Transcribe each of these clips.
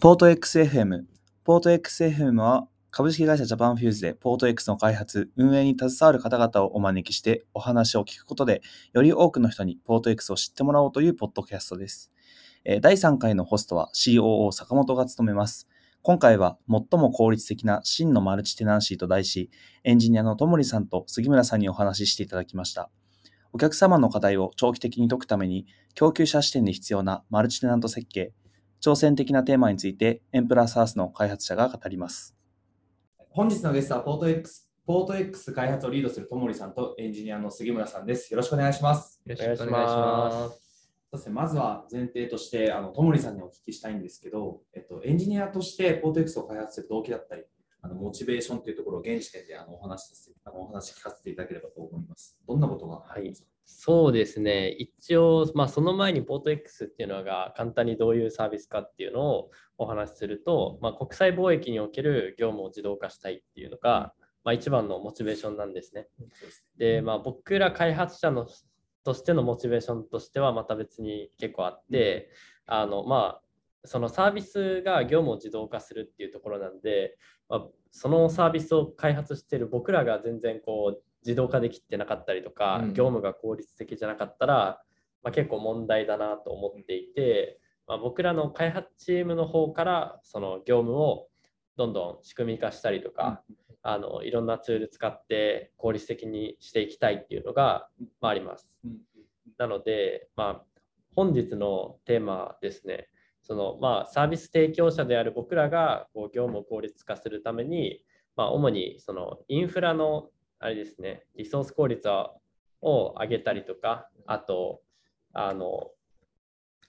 ポート XFM。ポート XFM は株式会社ジャパンフューズでポート X の開発、運営に携わる方々をお招きしてお話を聞くことで、より多くの人にポート X を知ってもらおうというポッドキャストです。第3回のホストは COO 坂本が務めます。今回は最も効率的な真のマルチテナンシーと題し、エンジニアのともりさんと杉村さんにお話ししていただきました。お客様の課題を長期的に解くために、供給者視点で必要なマルチテナント設計、挑戦的なテーマについて、エンプラスハウスの開発者が語ります。本日のゲストはポート X, ポート X 開発をリードするともりさんとエンジニアの杉村さんです。よろしくお願いします。よろしくお願いします。そしてまずは前提として、あのともりさんにお聞きしたいんですけど、えっと、エンジニアとしてポート X を開発する動機だったり、あのモチベーションというところを現時点であのお話しさせてあのお話聞かせていただければと思います。どんなことがありますか、そうですね。一応、まあ、その前にポート X っていうのが簡単にどういうサービスかっていうのをお話しすると、まあ、国際貿易における業務を自動化したいっていうのが、まあ、一番のモチベーションなんですね。でまあ、僕ら開発者のとしてのモチベーションとしてはまた別に結構あって、あのまあそのサービスが業務を自動化するっていうところなんで、まあ、そのサービスを開発している僕らが全然こう自動化できてなかったりとか、うん。業務が効率的じゃなかったら、まあ、結構問題だなと思っていて、まあ、僕らの開発チームの方からその業務をどんどん仕組み化したりとか、あのいろんなツール使って効率的にしていきたいっていうのが、まあ、あります。うん。なので、まあ、本日のテーマですね、そのまあ、サービス提供者である僕らがこう業務を効率化するために、まあ、主にそのインフラのあれですね、リソース効率を上げたりとか、あと、あの、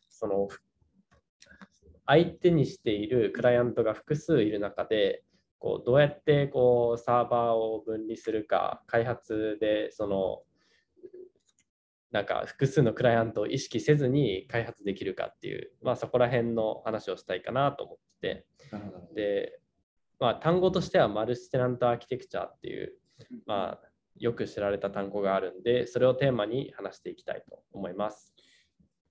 その相手にしているクライアントが複数いる中で、こうどうやってこうサーバーを分離するか、開発でそのなんか複数のクライアントを意識せずに開発できるかっていう、まあ、そこら辺の話をしたいかなと思って。で、まあ、単語としてはマルチテナントアーキテクチャっていう、まあ、よく知られた単語があるんで、それをテーマに話していきたいと思います。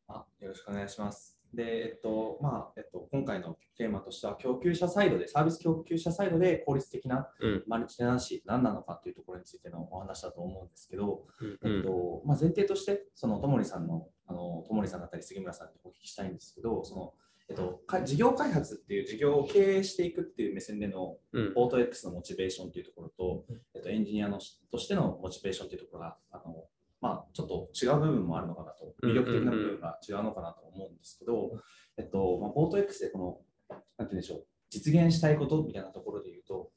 あよろしくお願いします。で、えっと、まあ、えっと、今回のテーマとしては、供給者サイドで、サービス供給者サイドで効率的なうんマルチテナンシーって何なのかっていうところについてのお話だと思うんですけど、うんえっと、まあ、前提として、そのともりさんの、あの、ともりさんだったり杉村さんにお聞きしたいんですけど、その、えっと、か事業開発っていう事業を経営していくっていう目線でのうん。ポート X のモチベーションっていうところと、えっと、エンジニアのしとしてのモチベーションっていうところが、あのまあ、ちょっと違う部分もあるのかなと、魅力的な部分が違うのかなと思うんですけど、えっとまあ、ポート X でこの、なんて言うんでしょう、実現したいことみたいなところで言うと、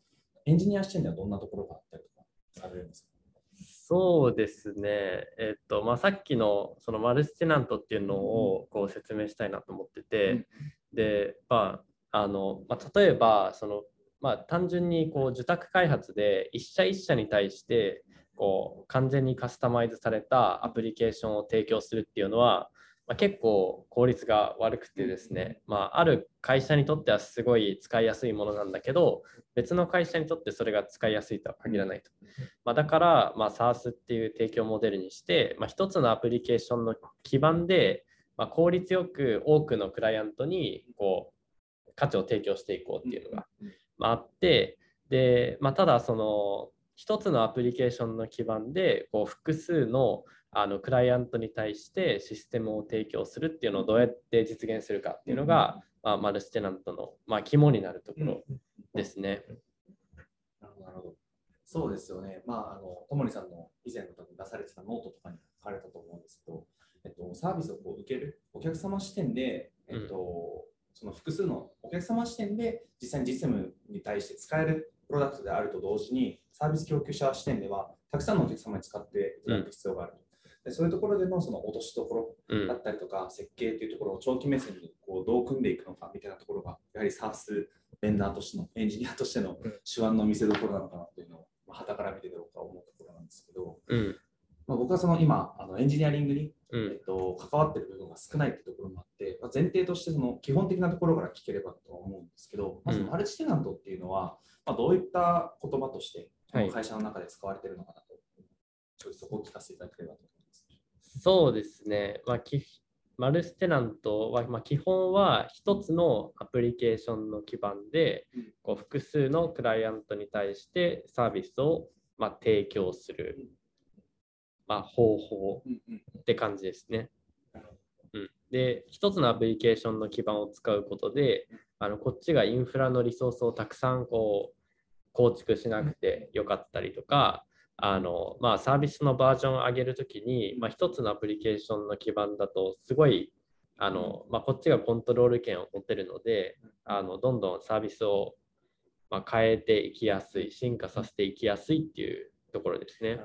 エンジニア視点ではどんなところがあったりとかされるんですか？そうですね、えっとまあ、さっきのそのマルチテナントっていうのをこう説明したいなと思ってて、で、まああのまあ、例えばその、まあ、単純にこう受託開発で一社一社に対してこう完全にカスタマイズされたアプリケーションを提供するっていうのは、まあ、結構効率が悪くてですね、まあ、ある会社にとってはすごい使いやすいものなんだけど別の会社にとってそれが使いやすいとは限らないと。まあ、だから、まあ、SARS っていう提供モデルにして、まあ、一つのアプリケーションの基盤で、まあ、効率よく多くのクライアントにこう価値を提供していこうっていうのが、まあ、あってで、まあ、ただその一つのアプリケーションの基盤でこう複数のあのクライアントに対してシステムを提供するっていうのをどうやって実現するかっていうのが、まあ、マルチテナントの、まあ、肝になるところですね。なるほど。そうですよね。まあ、あの、ともりさんの以前の出されてたノートとかに書かれたと思うんですけど、えっと、サービスをこう受けるお客様視点で、えっと、その複数のお客様視点で実際に実務に対して使えるプロダクトであると同時に、サービス供給者視点では、たくさんのお客様に使っていただく必要があると。でそういうところでのその落としどころうん。だったりとか、設計というところを長期目線にこうどう組んでいくのかみたいなところが、やはり SARS ベンダーとしての、エンジニアとしての手腕の見せ所なのかなというのを、まあ、傍から見てどうか思うところなんですけど、うん。まあ、僕はその今、あのエンジニアリングに、うん。えっと、関わっている部分が少ないというところもあって、まあ、前提としてその基本的なところから聞ければとは思うんですけど、まずうん。マルチテナントっていうのは、まあ、どういった言葉として、会社の中で使われているのかなと、ちょっとそこを聞かせていただければと。思います。そうですね。まあ、きマルステナントは、まあ、基本は一つのアプリケーションの基盤で、こう複数のクライアントに対してサービスを、まあ、提供する、まあ、方法って感じですね。うん、で、一つのアプリケーションの基盤を使うことで、あのこっちがインフラのリソースをたくさんこう構築しなくてよかったりとか、あのまあ、サービスのバージョンを上げるときに、まあ、一つのアプリケーションの基盤だとすごいあの、まあ、こっちがコントロール権を持ってるのであのどんどんサービスを、まあ、変えていきやすい進化させていきやすいっていうところですね。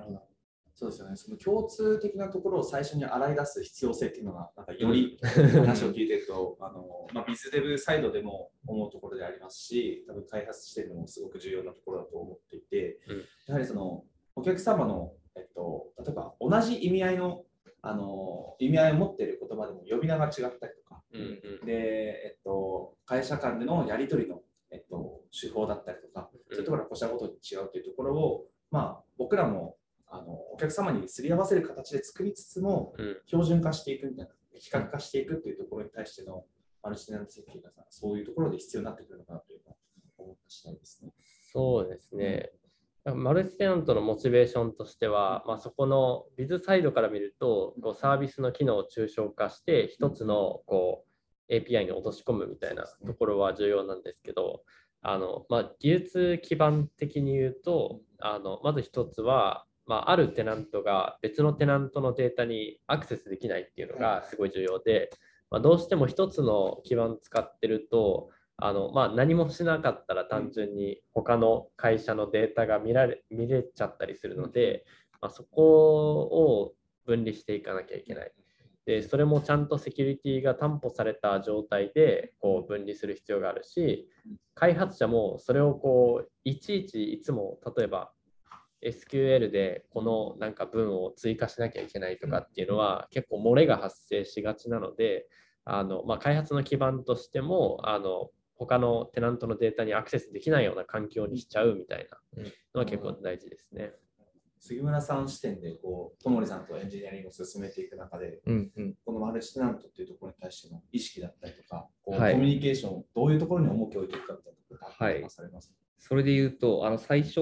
そうですよね。その共通的なところを最初に洗い出す必要性っていうのが、なんかより話を聞いてると、あのまあ、ビズデブサイドでも思うところでありますし、多分開発してるのもすごく重要なところだと思っていて、うん、やはりそのお客様の、えっと、例えば同じ意味合いのあの意味合いを持っている言葉でも呼び名が違ったりとか、うんうん、で、えっと、会社間でのやり取りの、えっと、手法だったりとか、そういうところが個社ごとに違うというところを、まあ、僕らもあのお客様にすり合わせる形で作りつつも、うん、標準化していくみたいな、比較化していくっていうところに対してのマルチテナント設計がそういうところで必要になってくるのかなというのは思った次第ですね。そうですね。マルチテナントのモチベーションとしては、まあ、そこのビズサイドから見るとこうサービスの機能を抽象化して一つのこう API に落とし込むみたいなところは重要なんですけどあの、まあ、技術基盤的に言うとあのまず一つはまあ、あるテナントが別のテナントのデータにアクセスできないっていうのがすごい重要で、まあ、どうしても一つの基盤使ってるとあの、まあ、何もしなかったら単純に他の会社のデータが見られ見れちゃったりするので、まあ、そこを分離していかなきゃいけない。でそれもちゃんとセキュリティが担保された状態でこう分離する必要があるし開発者もそれをこういちいちいつも例えば SQL でこのなんか文を追加しなきゃいけないとかっていうのは結構漏れが発生しがちなのであの、まあ、開発の基盤としてもあの他のテナントのデータにアクセスできないような環境にしちゃうみたいなのは結構大事ですね。杉村さん視点でこう、ともりさんとエンジニアリングを進めていく中で、うんうん、このマルチテナントっていうところに対しての意識だったりとか、こう、はい、コミュニケーション、どういうところに重きを置いていくかみたいなことをはい、されますそれで言うと、あの最初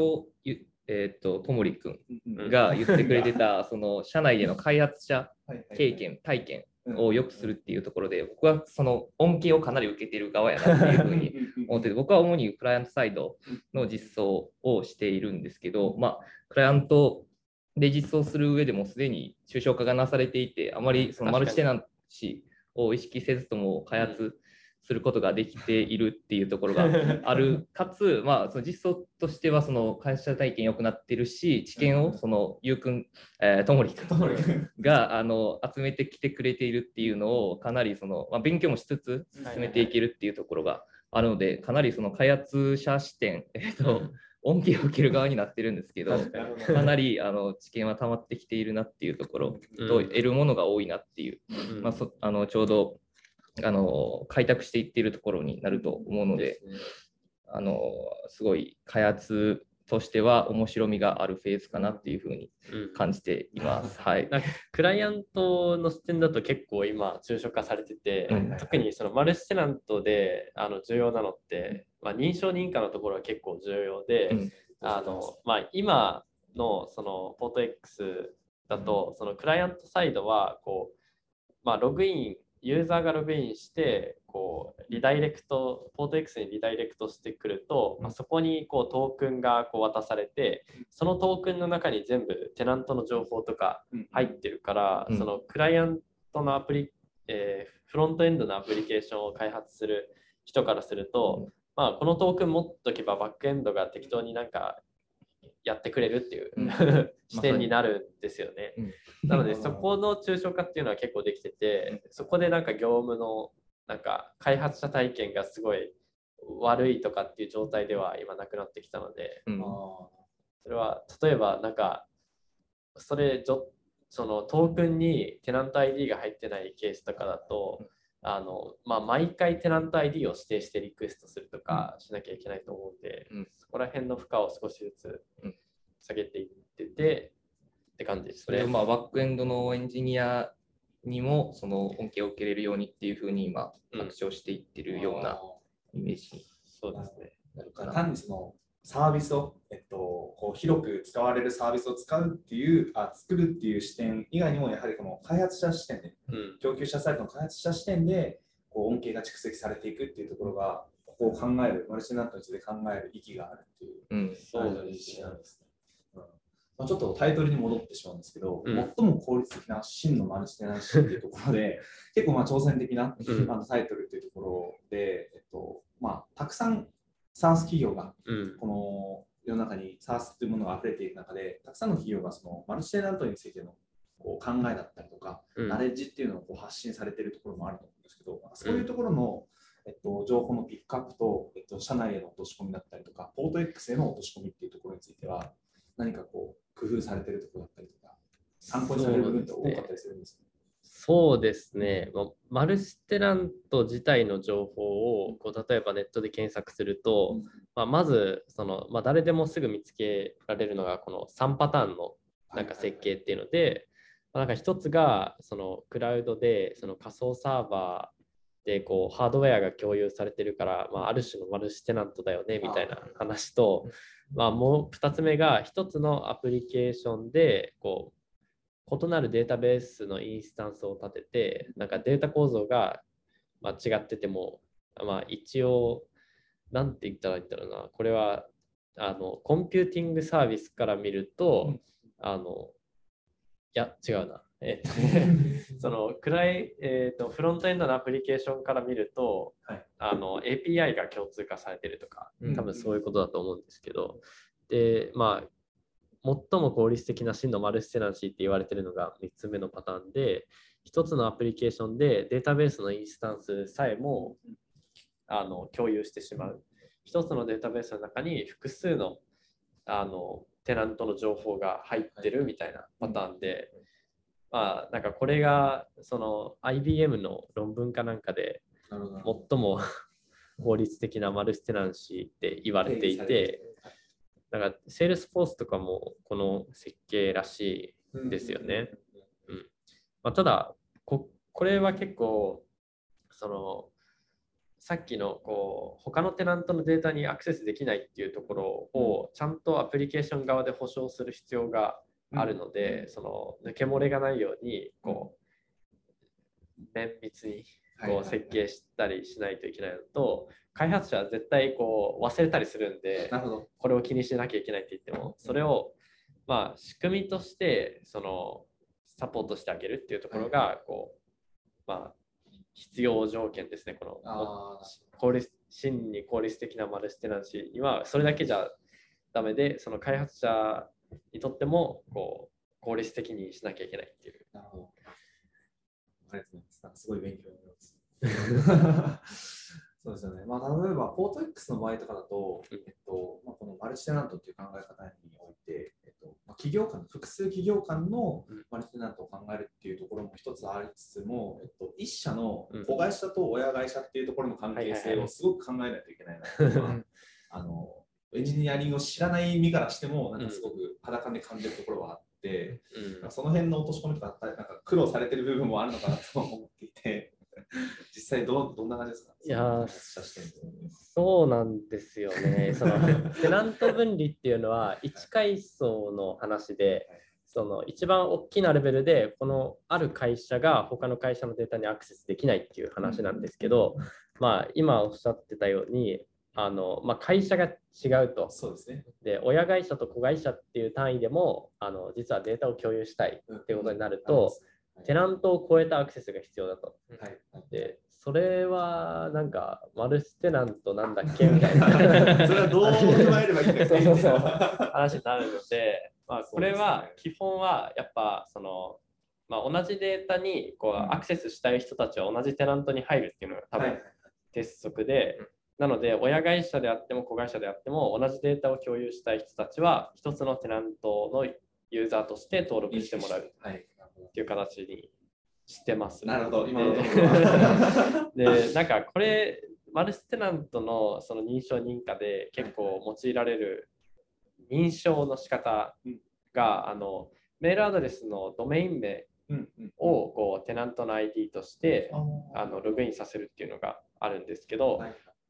えっ、ー、と、ともりくんが言ってくれてた、その社内での開発者経験、体験を良くするっていうところで、僕はその恩恵をかなり受けている側やなっていうふうに思ってて、僕は主にクライアントサイドの実装をしているんですけど、まあ、クライアントで実装する上でもすでに抽象化がなされていて、あまりそのマルチテナンシを意識せずとも開発することができているっていうところが ある。かつ、まあ、その実装としてはその会社体験良くなってるし知見をそのゆうくん、えー、ともりくんがあの集めてきてくれているっていうのをかなりその、まあ、勉強もしつつ進めていけるっていうところがあるのでかなりその開発者視点、えーと、恩恵を受ける側になってるんですけど、かなりあの知見は溜まってきているなっていうところと、得るものが多いなっていう、まあ、そあのちょうどあの開拓していっているところになると思うので、ね、あのすごい開発としては面白みがあるフェーズかなっていうふうに感じています。うん、はい、クライアントの視点だと結構今抽象化されてて、うん、特にそのマルチテナントであの重要なのって、まあ、認証認可のところは結構重要で、うん、あのまあ、今のそのポート X だとそのクライアントサイドはこう、まあ、ログインユーザーがログインしてこうリダイレクトポート X にリダイレクトしてくると、まあ、そこにこうトークンがこう渡されてそのトークンの中に全部テナントの情報とか入ってるから、うん、そのクライアントのアプリ、えー、フロントエンドのアプリケーションを開発する人からすると、まあ、このトークン持っとけばバックエンドが適当になんかやってくれるっていう、うん、視点になるんですよね。なので そこの抽象化っていうのは結構できてて、そこでなんか業務のなんか開発者体験がすごい悪いとかっていう状態では今なくなってきたので、うん、それは例えばなんかそれそのトークンにテナント ID が入ってないケースとかだと、あのまあ、毎回テナント ID を指定してリクエストするとかしなきゃいけないと思うんで、うん、そこら辺の負荷を少しずつ下げていってて、って感じです。ね。それ。をまあバックエンドのエンジニアにもその恩恵を受けれるようにっていうふうに今、拡張していってるようなイメージ。に、そうですね。なるか単にそのサービスを、えっと、こう広く使われるサービスを使うっていうあ、作るっていう視点以外にも、やはりこの開発者視点で、うん、供給者サイトの開発者視点でこう恩恵が蓄積されていくっていうところが、ここを考える、マルチナットについて考える意義があるっていう、うん、そうですね。まあ、ちょっとタイトルに戻ってしまうんですけど、うん、最も効率的な真のマルチテナンシーっていうところで、結構まあ挑戦的な、うん、あのタイトルっていうところで、えっとまあ、たくさん SARS 企業が、この世の中に SARS というものが溢れている中で、たくさんの企業がそのマルチテナントについてのこう考えだったりとか、ナレッジっていうのをこう発信されているところもあると思うんですけど、そういうところの、えっと、情報のピックアップと、えっと、社内への落とし込みだったりとか、ポート X への落とし込みっていうところについては、何かこう、工夫されてるところだったりとか、参考にされる部分って多かったりするんですか？そうですね、マルチテナント自体の情報をこう例えばネットで検索すると、まあ、まずその、まあ、誰でもすぐ見つけられるのがこの3パターンのなんか設計っていうので、まなんか一つがそのクラウドでその仮想サーバーでこうハードウェアが共有されてるから、まあ、ある種のマルチテナントだよねみたいな話と、まあ、もう2つ目が1つのアプリケーションでこう異なるデータベースのインスタンスを立ててなんかデータ構造が間違ってても、まあ、一応何て言ったらいいんだろうな。これはあのコンピューティングサービスから見ると、あのいや違うな。えっと そのクライ、えーと、フロントエンドのアプリケーションから見ると、はい、あの API が共通化されてるとか、多分そういうことだと思うんですけど、で、まあ、最も効率的な真のマルチテナンシーって言われてるのが3つ目のパターンで、1つのアプリケーションでデータベースのインスタンスさえもあの共有してしまう。1つのデータベースの中に複数のあのテナントの情報が入ってるみたいなパターンで、まあ、なんかこれがその IBM の論文かなんかで最も 効率的なマルチテナンシーって言われていて、なんかセールスフォースとかもこの設計らしいですよね。うん。まあ、ただこ、これは結構、そのさっきのこう他のテナントのデータにアクセスできないっていうところをちゃんとアプリケーション側で保証する必要があるので、うん、その抜け漏れがないようにこう綿密にこう設計したりしないといけないのと、開発者は絶対こう忘れたりするんでこれを気にしなきゃいけないって言ってもそれをまあ仕組みとしてそのサポートしてあげるっていうところがこうまあ必要条件ですねこの効率真に効率的なマルチテナンシーにはそれだけじゃダメでその開発者にとってもこう効率的にしなきゃいけないっていう。なるほど。ありがとうございます。なんかすごい勉強になります。そうですよね。まあ、例えば、ポート X の場合とかだと、えっとまあ、このマルチテナントっていう考え方において、えっとまあ、企業間、複数企業間のマルチテナントを考えるっていうところも一つありつつも、えっと、一社の子会社と親会社っていうところの関係性をすごく考えないといけないなあのエンジニアリングを知らない身からしても、なんかすごく裸で感じるところはあって、うん、その辺の落とし込みとか、なんか苦労されてる部分もあるのかなと思っていて、実際どどんな感じですか？いやそうなんですよね。そのテナント分離っていうのは1階層の話で、その一番大きなレベルでこのある会社が他の会社のデータにアクセスできないっていう話なんですけど、まあ今おっしゃってたようにあの、まあ、会社が違うと。そうですね。で、親会社と子会社っていう単位でも、あの実はデータを共有したいっていうことになると、うん、テナントを超えたアクセスが必要だと。はい、で、それはなんか、マルチテナントなんだっけみたいな。それはどう踏まえればいいんだか話になるので、まあ、これは基本はやっぱその、まあ、同じデータにこうアクセスしたい人たちは同じテナントに入るっていうのが多分鉄則で、なので、親会社であっても子会社であっても、同じデータを共有したい人たちは、一つのテナントのユーザーとして登録してもらうっていう形にしてます、ね、なるほど、今のところ。で、なんかこれ、マルチテナントのその認証認可で結構用いられる認証の仕方が、あのメールアドレスのドメイン名をこうテナントの ID としてあのログインさせるっていうのがあるんですけど、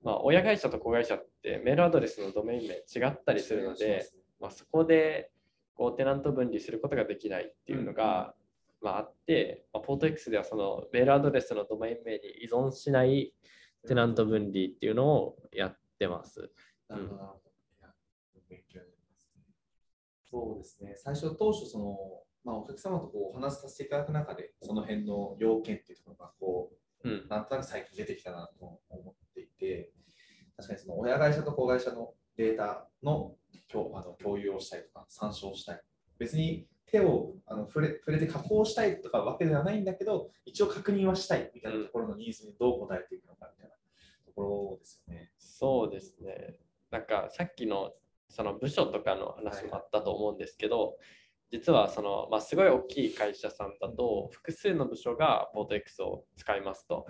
まあ、親会社と子会社ってメールアドレスのドメイン名違ったりするので、まあ、そこでこうテナント分離することができないっていうのが、まあ、あって、まあ、ポート X ではそのメールアドレスのドメイン名に依存しないテナント分離っていうのをやってます。そうですね。最初当初その、まあ、お客様とこうお話しさせていただく中で、その辺の要件っていうところがこう、うん、なんとなく最近出てきたなと思っていて、確かにその親会社と子会社のデータの共あの共有をしたいとか、参照したい。別に手をあの触れ触れて加工したいとかわけではないんだけど、一応確認はしたいみたいなところのニーズにどう応えていくのかみたいなところですよね。そうですね。なんかさっきのその部署とかの話もあったと思うんですけど、実はその、まあ、すごい大きい会社さんだと複数の部署がポート X を使いますと。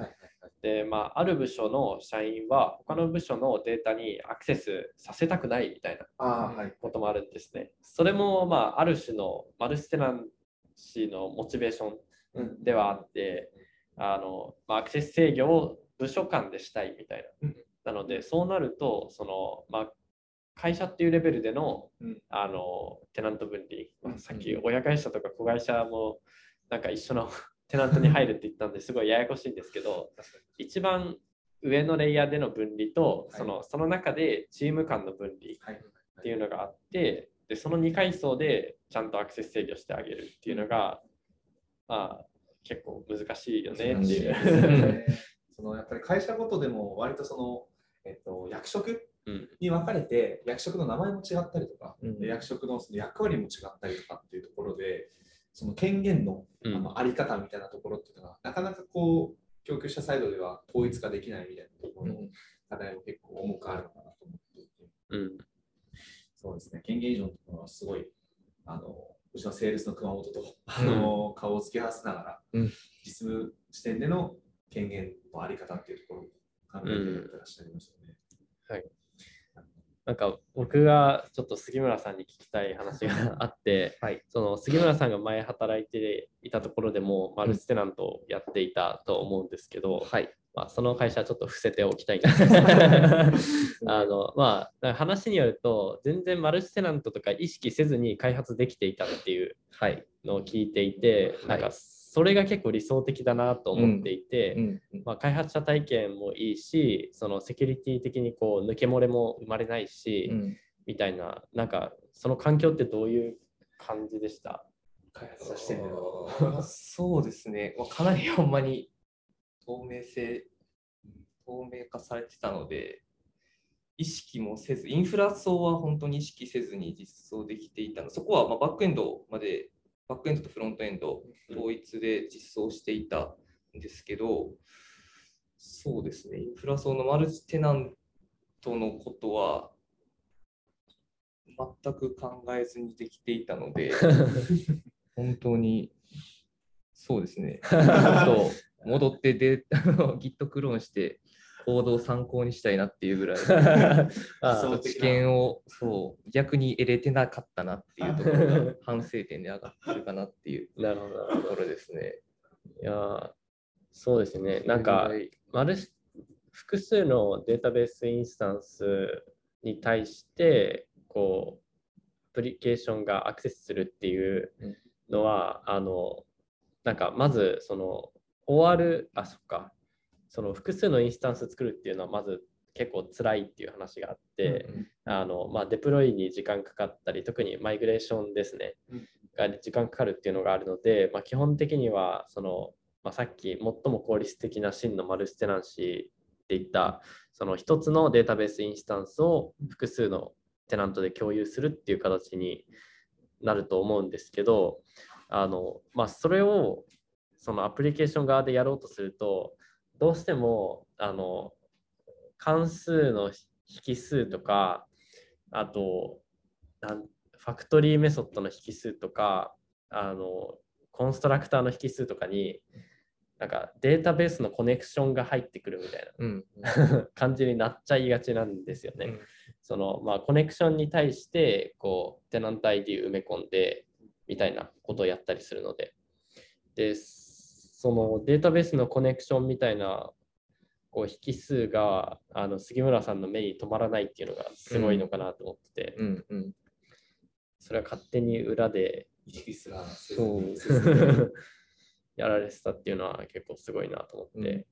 で、まあ、ある部署の社員は他の部署のデータにアクセスさせたくないみたいなこともあるんですね。それも、まあ、ある種のマルステナンシーのモチベーションではあって、あのまあ、アクセス制御を部署間でしたいみたいな。なので、そうなると、その、まあ、会社っていうレベルでのうん、あのテナント分離、まあ、さっき親会社とか子会社もなんか一緒の テナントに入るって言ったんですごいややこしいんですけど一番上のレイヤーでの分離と、そのその中でチーム間の分離っていうのがあってでその2階層でちゃんとアクセス制御してあげるっていうのが、まあ、結構難しいよねっていう。そのやっぱり会社ごとでも割とその、えっと、役職に分かれて、役職の名前も違ったりとか、うん、役職のその役割も違ったりとかっていうところで、その権限のあのあり方みたいなところっていうのが、なかなかこう、供給者サイドでは統一化できないみたいなところの課題も結構重くあるのかなと思っていて、うん、そうですね、権限以上のところはすごい、あのうちのセールスの熊本と、あの顔を突き合わせながら、うん、実務視点での権限のあり方っていうところを考えていらっしゃいますよね。はいなんか僕がちょっと杉村さんに聞きたい話があって、はい、その杉村さんが前働いていたところでもマルチテナントをやっていたと思うんですけど、はい、まあ、その会社はちょっと伏せておきたい あの、まあ、話によると全然マルチテナントとか意識せずに開発できていたっていうのを聞いていて、はい、なんかそれが結構理想的だなと思っていて、うんうん、まあ、開発者体験もいいしそのセキュリティ的にこう抜け漏れも生まれないし、うん、みたいななんかその環境ってどういう感じでした？開発者視点そうですね、まあ、かなりほんまに透明性透明化されてたので意識もせずインフラ層は本当に意識せずに実装できていたの。そこはまバックエンドまでバックエンドとフロントエンド統一で実装していたんですけど、そうですね、インフラ層のマルチテナントのことは全く考えずにできていたので、本当にそうですね、戻ってで Git クローンして行動を参考にしたいなっていうぐらい。あ知見をそう逆に得れてなかったなっていうところが反省点で上がってるかなっていう。ところですね。いやそうですね。なんか、マル複数のデータベースインスタンスに対して、こう、アプリケーションがアクセスするっていうのは、うん、あの、なんか、まず、その、終わる、あ、そっか、その複数のインスタンス作るっていうのはまず結構辛いっていう話があって、うんあのまあ、デプロイに時間かかったり特にマイグレーションですね、うん、が時間かかるっていうのがあるので、まあ、基本的にはその、まあ、さっき最も効率的な真のマルチテナンシーっていったその一つのデータベースインスタンスを複数のテナントで共有するっていう形になると思うんですけどあの、まあ、それをそのアプリケーション側でやろうとするとどうしてもあの関数の引数とかあとなんファクトリーメソッドの引数とかあのコンストラクターの引数とかになんかデータベースのコネクションが入ってくるみたいな、うん、感じになっちゃいがちなんですよね。うん、そのまあ、コネクションに対してこうテナント ID 埋め込んでみたいなことをやったりするので。で、そのデータベースのコネクションみたいなこう引数があの杉村さんの目に留まらないっていうのがすごいのかなと思ってて、うんうん。それは勝手に裏で意識すらせずそう。に やられてたっていうのは結構すごいなと思って、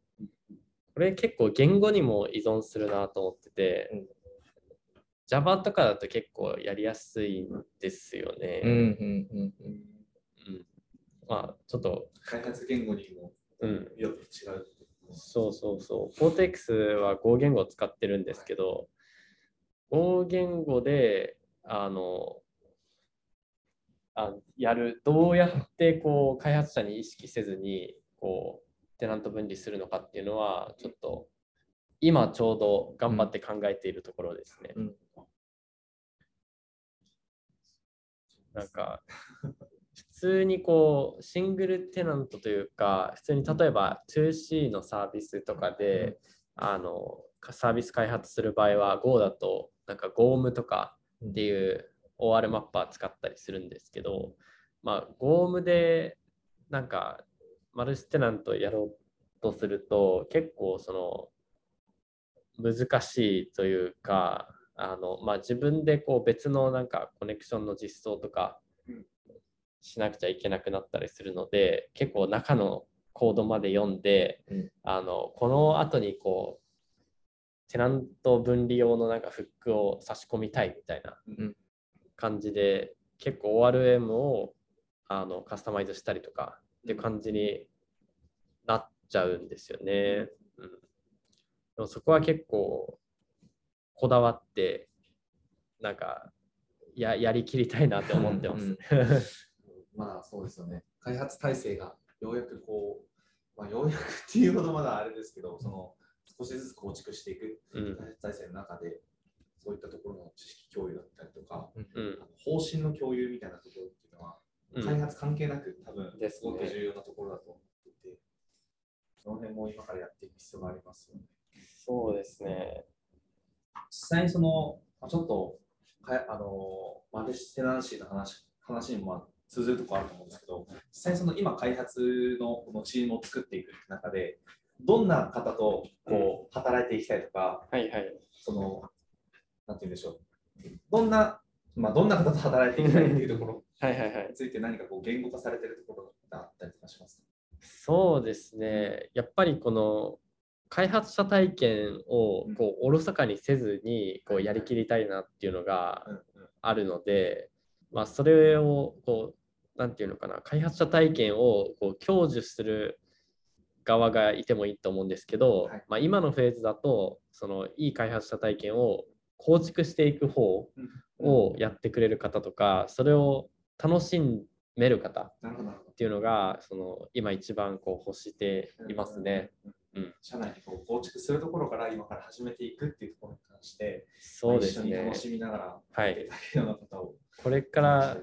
これ結構言語にも依存するなと思ってて、うん。Java とかだと結構やりやすいんですよね。うんうんうんうんまあちょっと、開発言語にもうん、よって違う。そうそうそう。Cortex は Go 言語を使ってるんですけど、Go 言語で、あの、あやる、どうやってこう開発者に意識せずに、こう、テナント分離するのかっていうのは、ちょっと、今ちょうど頑張って考えているところですね。うんなんか、普通にこう、シングルテナントというか、普通に例えば 2C のサービスとかで、あの、サービス開発する場合は Go だと、なんか GOM とかっていう OR マッパー使ったりするんですけど、まあ、GOM でなんかマルチテナントやろうとすると、結構その、難しいというか、あのまあ、自分でこう別のなんかコネクションの実装とかしなくちゃいけなくなったりするので結構中のコードまで読んで、うん。あのこの後にこうテナント分離用のなんかフックを差し込みたいみたいなうん。感じで結構 ORM をあのカスタマイズしたりとかっていう感じになっちゃうんですよね。うん、でもそこは結構こだわってなんかややりきりたいなって思ってます。うんまあそうですよね。開発体制がようやくこう、まあ、ようやくっていうほどまだあれですけど、その少しずつ構築していくうん開発体制の中で、そういったところの知識共有だったりとか、うん方針の共有みたいなところっていうのは、うん開発関係なく多分ですごく重要なところだと思っていて、その辺も今からやっていく必要がありますよね。そうですね。実際にその、まあちょっとかあのマルチテナンシーの話話にもまあ通ずるところあると思うんですけど、実際にその今開発のこのチームを作っていく中で、どんな方とこう働いていきたいとか、はいはい。その、なんて言うんでしょう、どんな、まあ、どんな方と働いていきたいっていうところ はいはいはいに。ついて何かこう言語化されてるところがあったりとかしますか？そうですね。やっぱりこの開発者体験をこうおろそかにせずにこうやりきりたいなっていうのがあるので、まあ、それをこうなんていうのかな開発者体験をこう享受する側がいてもいいと思うんですけど、はい。まあ、今のフェーズだとそのいい開発者体験を構築していく方をやってくれる方とかそれを楽しめる方っていうのがその今一番こう欲していますね。うん社内にこう構築するところから今から始めていくっていうところに関して、そうですね。一緒に楽。しみながら、はい。これから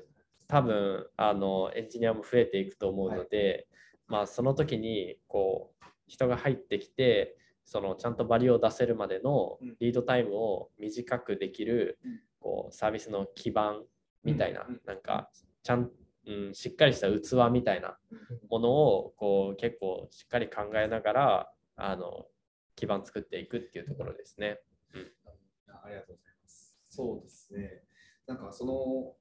多分あのエンジニアも増えていくと思うので、まあその時にこう人が入ってきてそのちゃんとバリューを出せるまでのうん。リードタイムを短くできるうん。こうサービスの基盤みたいな、うん。うん。なんかちゃん、うん、しっかりした器みたいなものをこう結構しっかり考えながらあの基盤作っていくっていうところですね。あありがとうございます。そうですね。なんかその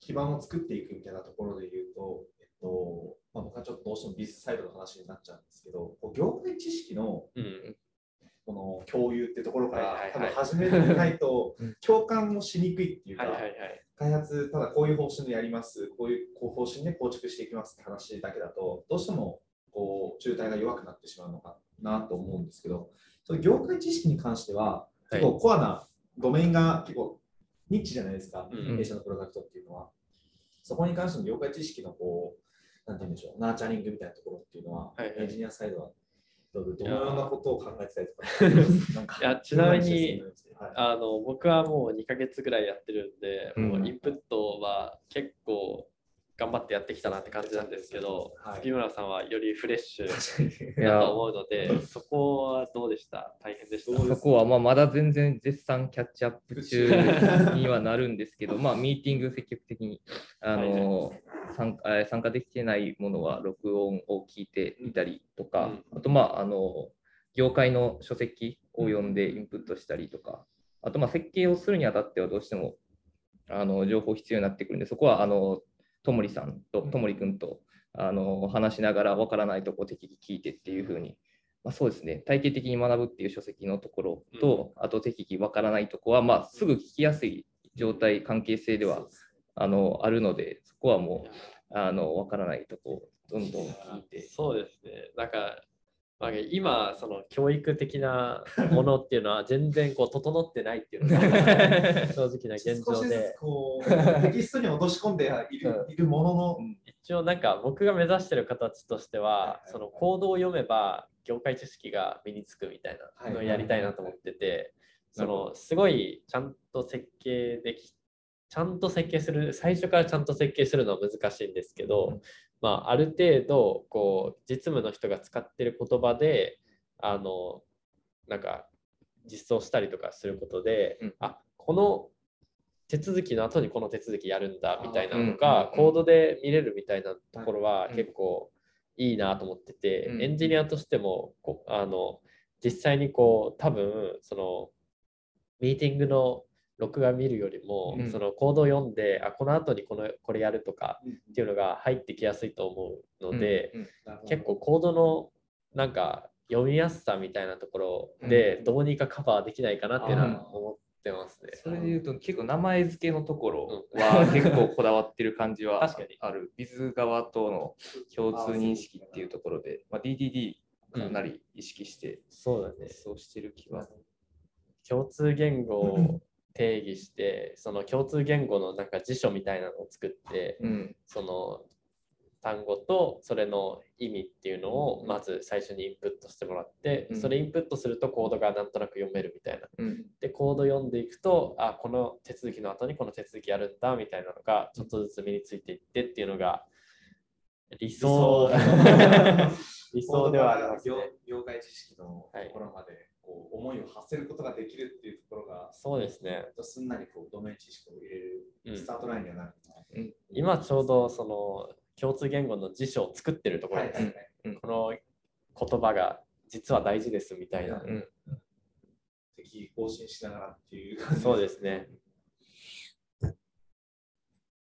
基盤を作っていくみたいなところで言うと、えっとまあ、僕はちょっとどうしてもビズサイドの話になっちゃうんですけど、こう業界知識のうん、この共有っていうところから、多分始めてみないとうん共感もしにくいっていうか。開発、ただこういう方針でやります、こういうこう方針で構築していきますって話だけだと、どうしてもこう渋滞が弱くなってしまうのかなと思うんですけど、その業界知識に関しては、結構コアなドメインが結構ニッチじゃないですか、うん。弊社のプロダクトっていうのは。そこに関しての業界知識のこう、なんて言うんでしょう、ナーチャリングみたいなところっていうのは、エンジニアサイドはどどのようなことを考えてたりとか いやちなみにはい。あの僕はもう2ヶ月ぐらいやってるんで、うん。もうインプットは結構頑張ってやってきたなって感じなんですけど、はい。杉村さんはよりフレッシュ いだやと思うので、そこはどうでした？大変でした？そこはまあまだ全然絶賛キャッチアップ中 にはなるんですけど、まあ、ミーティング積極的にあの参加えー参加できてないものは録音を聞いてみたりとか、あと、まあ、あの業界の書籍を読んでインプットしたりとか、あとまあ設計をするにあたってはどうしてもあの情報必要になってくるんで、そこはあのともりさんとともりくんとあの話しながら分からないとこ適宜聞いてっていうふうにまあ、そうですね、体系的に学ぶっていう書籍のところと、あと適宜わからないところは、まあ、すぐ聞きやすい状態、関係性ではあのあるので、そこはもうあのわからないとこどんどん聞いて。そうですね。なんか、まあ、今、その教育的な ものっていうのは全然こう整ってないっていうのが 正直な現状で。こうテキストに落とし込んでいる,、いるものの、一応なんか僕が目指してる形としては、そのコードを読めば業界知識が身につくみたいなのをやりたいなと思ってて、そのすごいちゃんと設計できちゃんと設計する最初からちゃんと設計するのは難しいんですけど、うん、まあ、ある程度こう実務の人が使ってる言葉であのなんか実装したりとかすることで、うん、あこの手続きの後にこの手続きやるんだみたいなのがコードで見れるみたいなところは結構いいなと思ってて、エンジニアとしてもこあの実際にこう多分そのミーティングの録画見るよりも、うん、そのコードを読んであこの後にこのこれやるとかっていうのが入ってきやすいと思うので、結構コードのなんか読みやすさみたいなところでどうにかカバーできないかなっていうのは思ってますね。それで言うと結構名前付けのところは結構こだわってる感じは ある。ビズ側との共通認識っていうところで、まあ、DDD かなり意識して、そうだね。そうしてる気は。共通言語を定義してその共通言語のなんか辞書みたいなのを作って、うん、その単語とそれの意味っていうのをまず最初にインプットしてもらって、うん、それインプットするとコードがなんとなく読めるみたいな。うん、でコード読んでいくとあこの手続きの後にこの手続きやるんだみたいなのがちょっとずつ身についていってっていうのが理想。理想。ではあります、ね、業界知識のところまで、はいこう思いを発せることができるっていうところが、そうですね。すんなりこうドメイン知識を入れるスタートラインにはなる、うん、今ちょうどその共通言語の辞書を作ってるところです、はいはいはい、この言葉が実は大事ですみたいな。うん、適更新しながらっていうそうですね。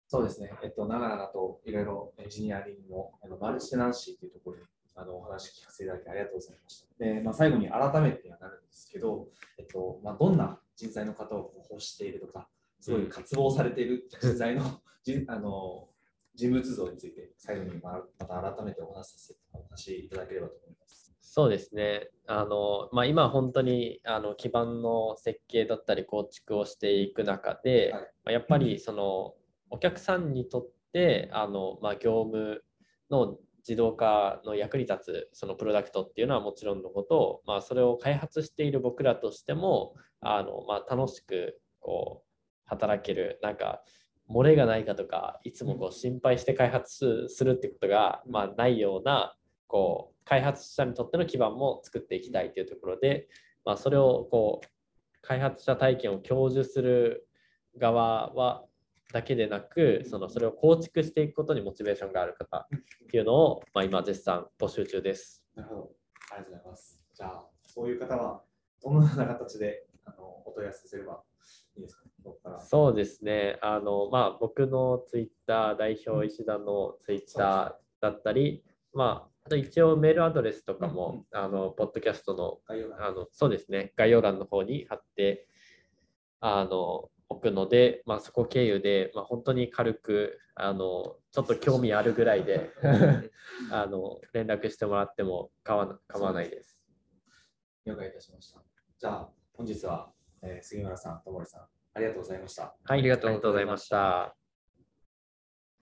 そうですね。えっと、長々といろいろエンジニアリングのあのマルチテナンシーというところにあのお話聞かせていただきありがとうございました。で、まあ、最後に改めてはなるんですけど、えっとまあ、どんな人材の方を欲しているとか、すごい渇望されている人材の, じあの人物像について、最後にまた改めてお話しさせお話しいただければと思います。そうですね。あのまあ、今本当にあの基盤の設計だったり構築をしていく中で、はいまあ、やっぱりそのお客さんにとってあの、まあ、業務の自動化の役に立つそのプロダクトっていうのはもちろんのこと、まあ、それを開発している僕らとしてもあの、まあ、楽しくこう働けるなんか漏れがないかとかいつもこう心配して開発するってことが、まあ、ないようなこう開発者にとっての基盤も作っていきたいというところで、まあ、それをこう開発者体験を享受する側はだけでなくそのそれを構築していくことにモチベーションがある方っていうのを、まあ、今絶賛募集中です。なるほど。ありがとうございます。じゃあ、そういう方はどのような形であのお問い合わせすればいいですか、ね、そうですね。あの、まあ、僕のツイッター、代表石田のツイッターだったり、まあ、あと一応メールアドレスとかも、あの、ポッドキャストの、概要欄あの、そうですね、概要欄の方に貼って、あの、置くので、まあ、そこ経由で、まあ、本当に軽くあのちょっと興味あるぐらいで あの連絡してもらっても構わ構わないです。了解いたしました。じゃあ、本日は、えー杉村さん、ともりさん、ありがとうございました。はい、ありがとうございました。